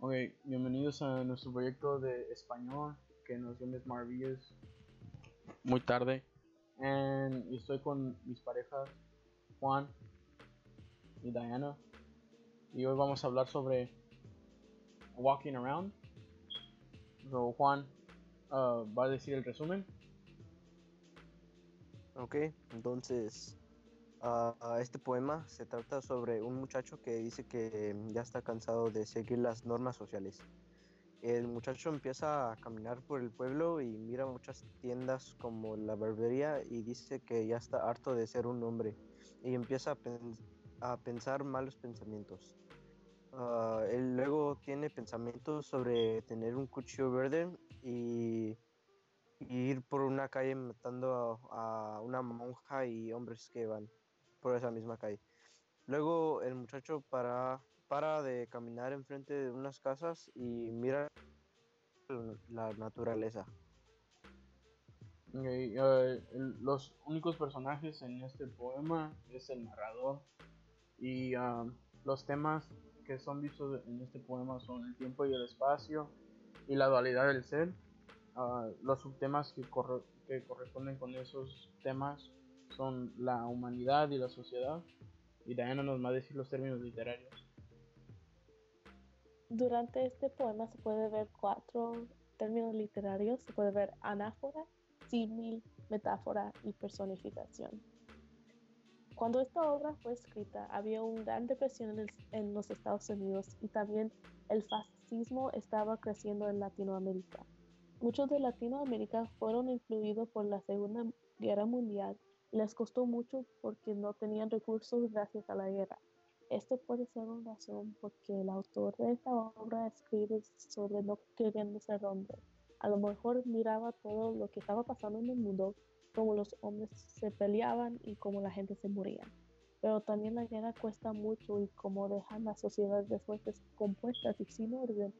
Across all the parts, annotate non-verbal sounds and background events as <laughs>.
Ok, bienvenidos a nuestro proyecto de español que nos dio Miss Maravillas muy tarde. And, y estoy con mis parejas Juan y Diana. Y hoy vamos a hablar sobre Walking Around. So, Juan uh, va a decir el resumen. Ok, entonces ah, este poema se trata sobre un muchacho que dice que ya está cansado de seguir las normas sociales. El muchacho empieza a caminar por el pueblo y mira muchas tiendas como la barbería y dice que ya está harto de ser un hombre y empieza a, pen- a pensar malos pensamientos. Ah, él luego tiene pensamientos sobre tener un cuchillo verde y, y ir por una calle matando a, a una monja y hombres que van por esa misma calle. Luego el muchacho para, para de caminar enfrente de unas casas y mira la naturaleza. El- los únicos personajes en este poema es el narrador y um, los temas que son vistos en este poema son el tiempo y el espacio y la dualidad del ser. Uh, los subtemas que, corre- que corresponden con esos temas son la humanidad y la sociedad y Diana nos va a decir los términos literarios. Durante este poema se puede ver cuatro términos literarios. Se puede ver anáfora, símil, metáfora y personificación. Cuando esta obra fue escrita, había una gran depresión en, los Estados Unidos y también el fascismo estaba creciendo en Latinoamérica. Muchos de Latinoamérica fueron influidos por la Segunda Guerra Mundial les costó mucho porque no tenían recursos gracias a la guerra. Esto puede ser una razón porque el autor de esta obra escribe sobre no queriendo ser hombre. A lo mejor miraba todo lo que estaba pasando en el mundo, cómo los hombres se peleaban y cómo la gente se moría. Pero también la guerra cuesta mucho y cómo dejan las sociedades después descompuestas y sin orden.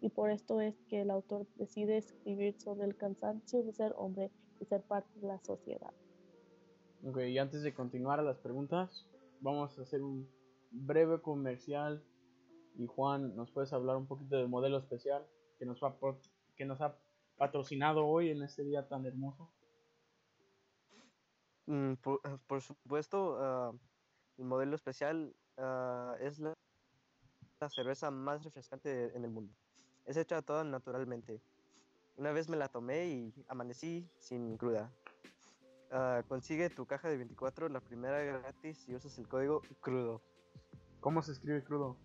Y por esto es que el autor decide escribir sobre el cansancio de ser hombre y ser parte de la sociedad. Ok, y antes de continuar a las preguntas, vamos a hacer un breve comercial. Y Juan, ¿nos puedes hablar un poquito del modelo especial que nos, va por- que nos ha patrocinado hoy en este día tan hermoso? Mm, por, por supuesto, ah, el modelo especial ah, es la, cerveza más refrescante en el mundo. Es hecha toda naturalmente. Una vez me la tomé y amanecí sin cruda. Ah, consigue tu caja de 24, la primera gratis, si usas el código crudo. ¿Cómo se escribe crudo?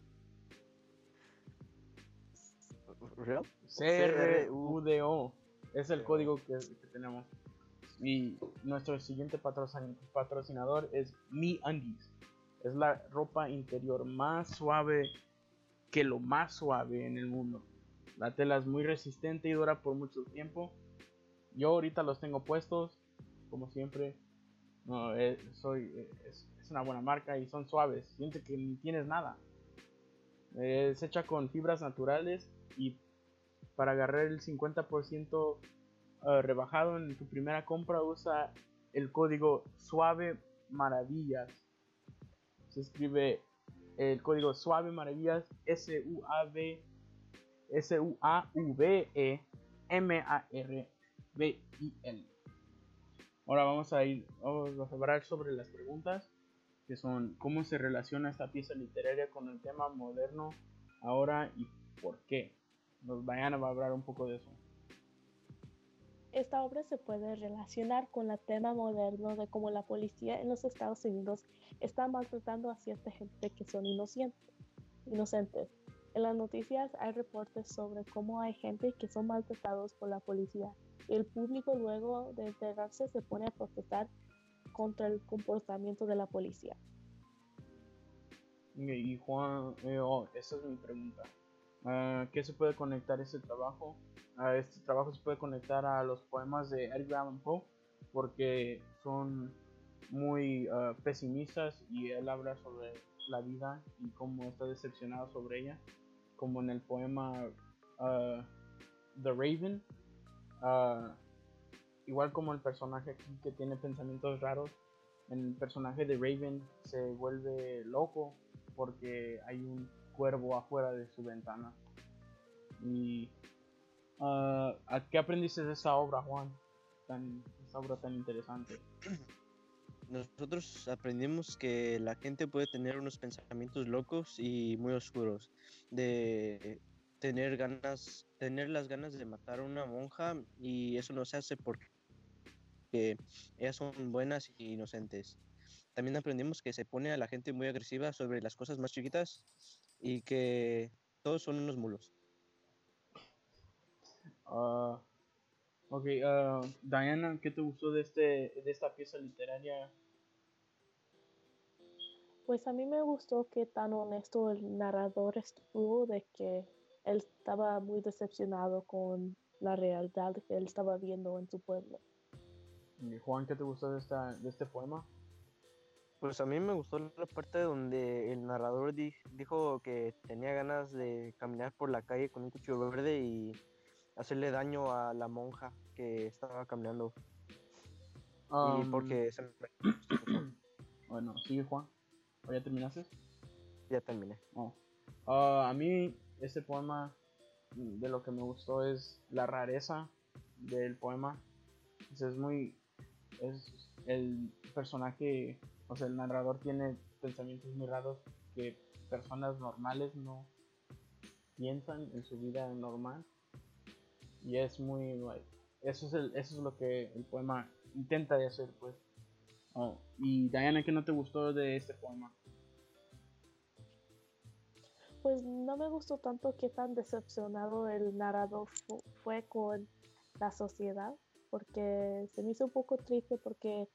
¿Real? C-R-U-D-O. Es el código que, que tenemos. Y nuestro siguiente patrocin- patrocinador es Mi Undies. Es la ropa interior más suave que lo más suave en el mundo. La tela es muy resistente y dura por mucho tiempo. Yo ahorita los tengo puestos, como siempre. Eh, soy, eh, es, es una buena marca y son suaves. Siente que ni tienes nada. Eh, Es hecha con fibras naturales y para agarrar el 50% eh, rebajado en tu primera compra usa el código suave maravillas. Se escribe el código suave maravillas S U A V S U A V E M A R B I L. Ahora vamos a ir vamos a hablar sobre las preguntas que son cómo se relaciona esta pieza literaria con el tema moderno ahora y por qué. Nos vayan a hablar un poco de eso. Esta obra se puede relacionar con el tema moderno de cómo la policía en los Estados Unidos está maltratando a cierta gente que son inocentes. inocentes. En las noticias hay reportes sobre cómo hay gente que son maltratados por la policía el público luego de enterarse se pone a protestar contra el comportamiento de la policía. Y Juan, eh, oh, esa es mi pregunta. Ah, ¿Qué se puede conectar este trabajo? Ah, este trabajo se puede conectar a los poemas de Edgar Allan Poe porque son muy ah, pesimistas y él habla sobre la vida y cómo está decepcionado sobre ella, como en el poema The Raven. Ah, igual como el personaje aquí que tiene pensamientos raros, el personaje de Raven se vuelve loco porque hay un cuervo afuera de su ventana. Y ¿a qué aprendiste de esta obra, Juan? Tan, esta obra tan interesante. <clears throat> Nosotros aprendimos que la gente puede tener unos pensamientos locos y muy oscuros, de tener ganas, tener las ganas de matar a una monja y eso no se hace porque ellas son buenas e inocentes. También aprendimos que se pone a la gente muy agresiva sobre las cosas más chiquitas y que todos son unos mulos. Ah, ok, ah, Diana, ¿qué te gustó de, este, de esta pieza literaria? Pues a mí me gustó que tan honesto el narrador estuvo de que él estaba muy decepcionado con la realidad que él estaba viendo en su pueblo. Y Juan, ¿qué te gustó de, esta, de este poema? Pues a mí me gustó la parte donde el narrador di- dijo que tenía ganas de caminar por la calle con un cuchillo verde y hacerle daño a la monja que estaba caminando. y Um, porque se me- <clears throat> Bueno, sigue Juan. ¿O ya terminaste? ya terminé. Oh. Ah, a mí este poema mm, de lo que me gustó es la rareza del poema. Pues es muy... Es el personaje, o sea, el narrador tiene pensamientos muy raros que personas normales no piensan en su vida normal. Y es muy... Eso es, el, eso es lo que el poema intenta de hacer, pues. Oh, Y Diana, ¿qué no te gustó de este poema? Pues no me gustó tanto que tan decepcionado el narrador fu- fue con la sociedad, porque se me hizo un poco triste porque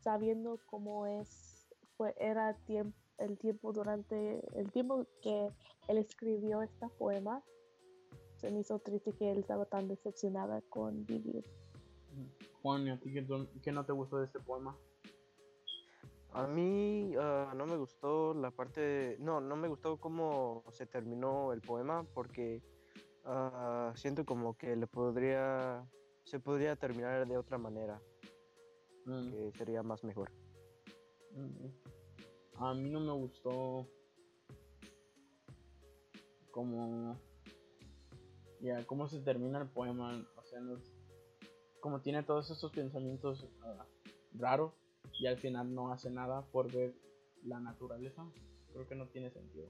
sabiendo cómo es, fue, era tiemp- el tiempo durante el tiempo que él escribió este poema, se me hizo triste que él estaba tan decepcionada con vivir. Juan, ¿y a ti qué, qué no te gustó de este poema? A mí ah, no me gustó la parte, no, no me gustó cómo se terminó el poema porque ah, siento como que le podría, se podría terminar de otra manera, Mm, que sería más mejor. mm. A mí no me gustó como ya cómo se termina el poema, o sea, no como tiene todos estos pensamientos ah, raros y al final no hace nada por ver la naturaleza, creo que no tiene sentido.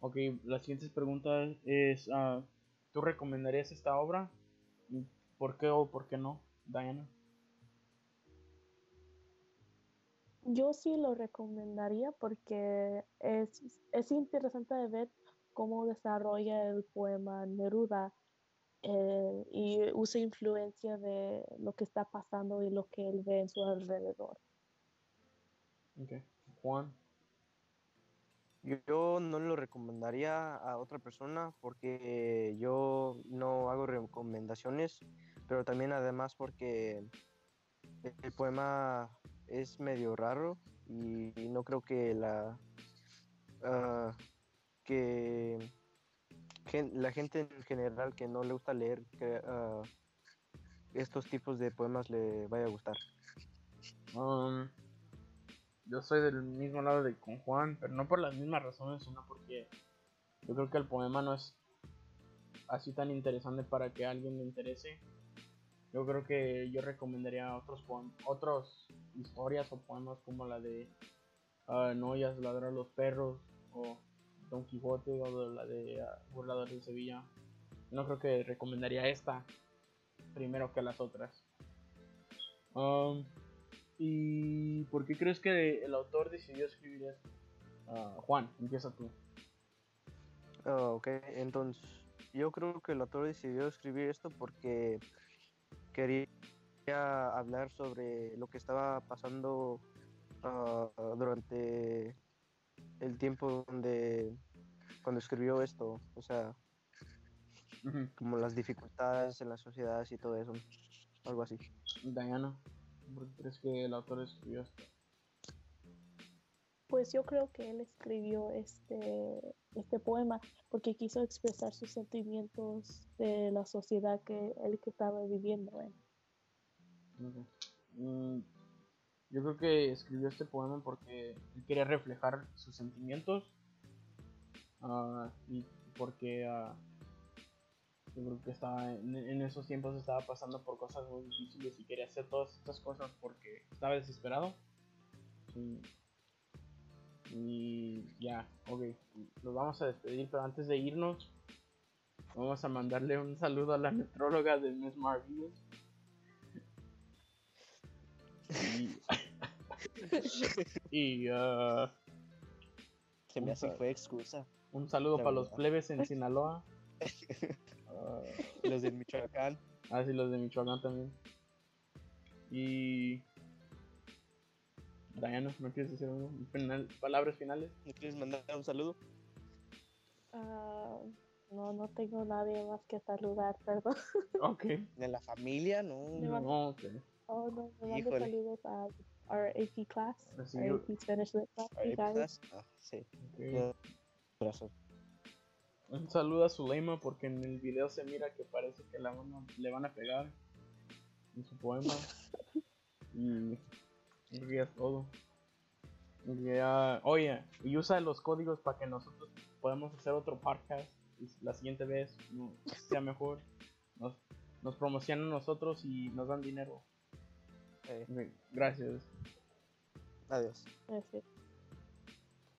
Ok, la siguiente pregunta es, ah, ¿tú recomendarías esta obra? ¿Y ¿Por qué o por qué no, Diana? Yo sí lo recomendaría porque es, es interesante de ver cómo desarrolla el poema Neruda eh, y usa influencia de lo que está pasando y lo que él ve en su alrededor. Ok, Juan. Yo, no lo recomendaría a otra persona porque yo no hago recomendaciones, pero también además porque el poema es medio raro y no creo que la ah, que la gente en general que no le gusta leer que, ah, estos tipos de poemas le vaya a gustar. Um, yo soy del mismo lado de con Juan, pero no por las mismas razones, sino porque yo creo que el poema no es así tan interesante para que a alguien le interese. Yo creo que yo recomendaría otros poem otras historias o poemas como la de ah, No oyas ladrar los perros o Don Quijote o la de ah, Burlador de Sevilla. No creo que recomendaría esta primero que las otras. Um, ¿Y por qué crees que el autor decidió escribir esto? Ah, Juan, empieza tú. Ah, ok, entonces yo creo que el autor decidió escribir esto porque quería hablar sobre lo que estaba pasando ah, durante el tiempo donde cuando escribió esto, o sea, como las dificultades en la sociedad y todo eso, algo así. Diana, ¿por qué crees que el autor escribió esto? Pues yo creo que él escribió este, este poema porque quiso expresar sus sentimientos de la sociedad que él que estaba viviendo en. Ok. Mm, yo creo que escribió este poema porque él quería reflejar sus sentimientos ah, y porque ah, Yo creo que estaba en, en esos tiempos estaba pasando por cosas muy difíciles y quería hacer todas estas cosas porque estaba desesperado. Y, y ya, ok, nos vamos a despedir, pero antes de irnos, vamos a mandarle un saludo a la nutróloga de Miss Marvelous. Y, <laughs> y uh, Se me hace que fue excusa. Un saludo para los plebes en Sinaloa. Ah, <laughs> Los de Michoacán. Ah, sí, los de Michoacán también. Y. Diana, ¿no quieres decir algo? Final- palabras finales? ¿No quieres mandar un saludo? Ah, no, no tengo nadie más que saludar, perdón. <laughs> Ok. De la familia, no. Me manda- No, ok. Oh, no, me mando Híjole. saludos a our AP class, Así our yo- AP Spanish Lit class, you guys. Ah, sí. Un saludo a Zuleima porque en el video se mira que parece que la van a- le van a pegar en su poema. <laughs> Y. ya es todo. Y ya- oye, y usa los códigos para que nosotros podamos hacer otro podcast y la siguiente vez no, sea mejor. Nos, nos promocionan nosotros y nos dan dinero. Eh, Gracias. adiós.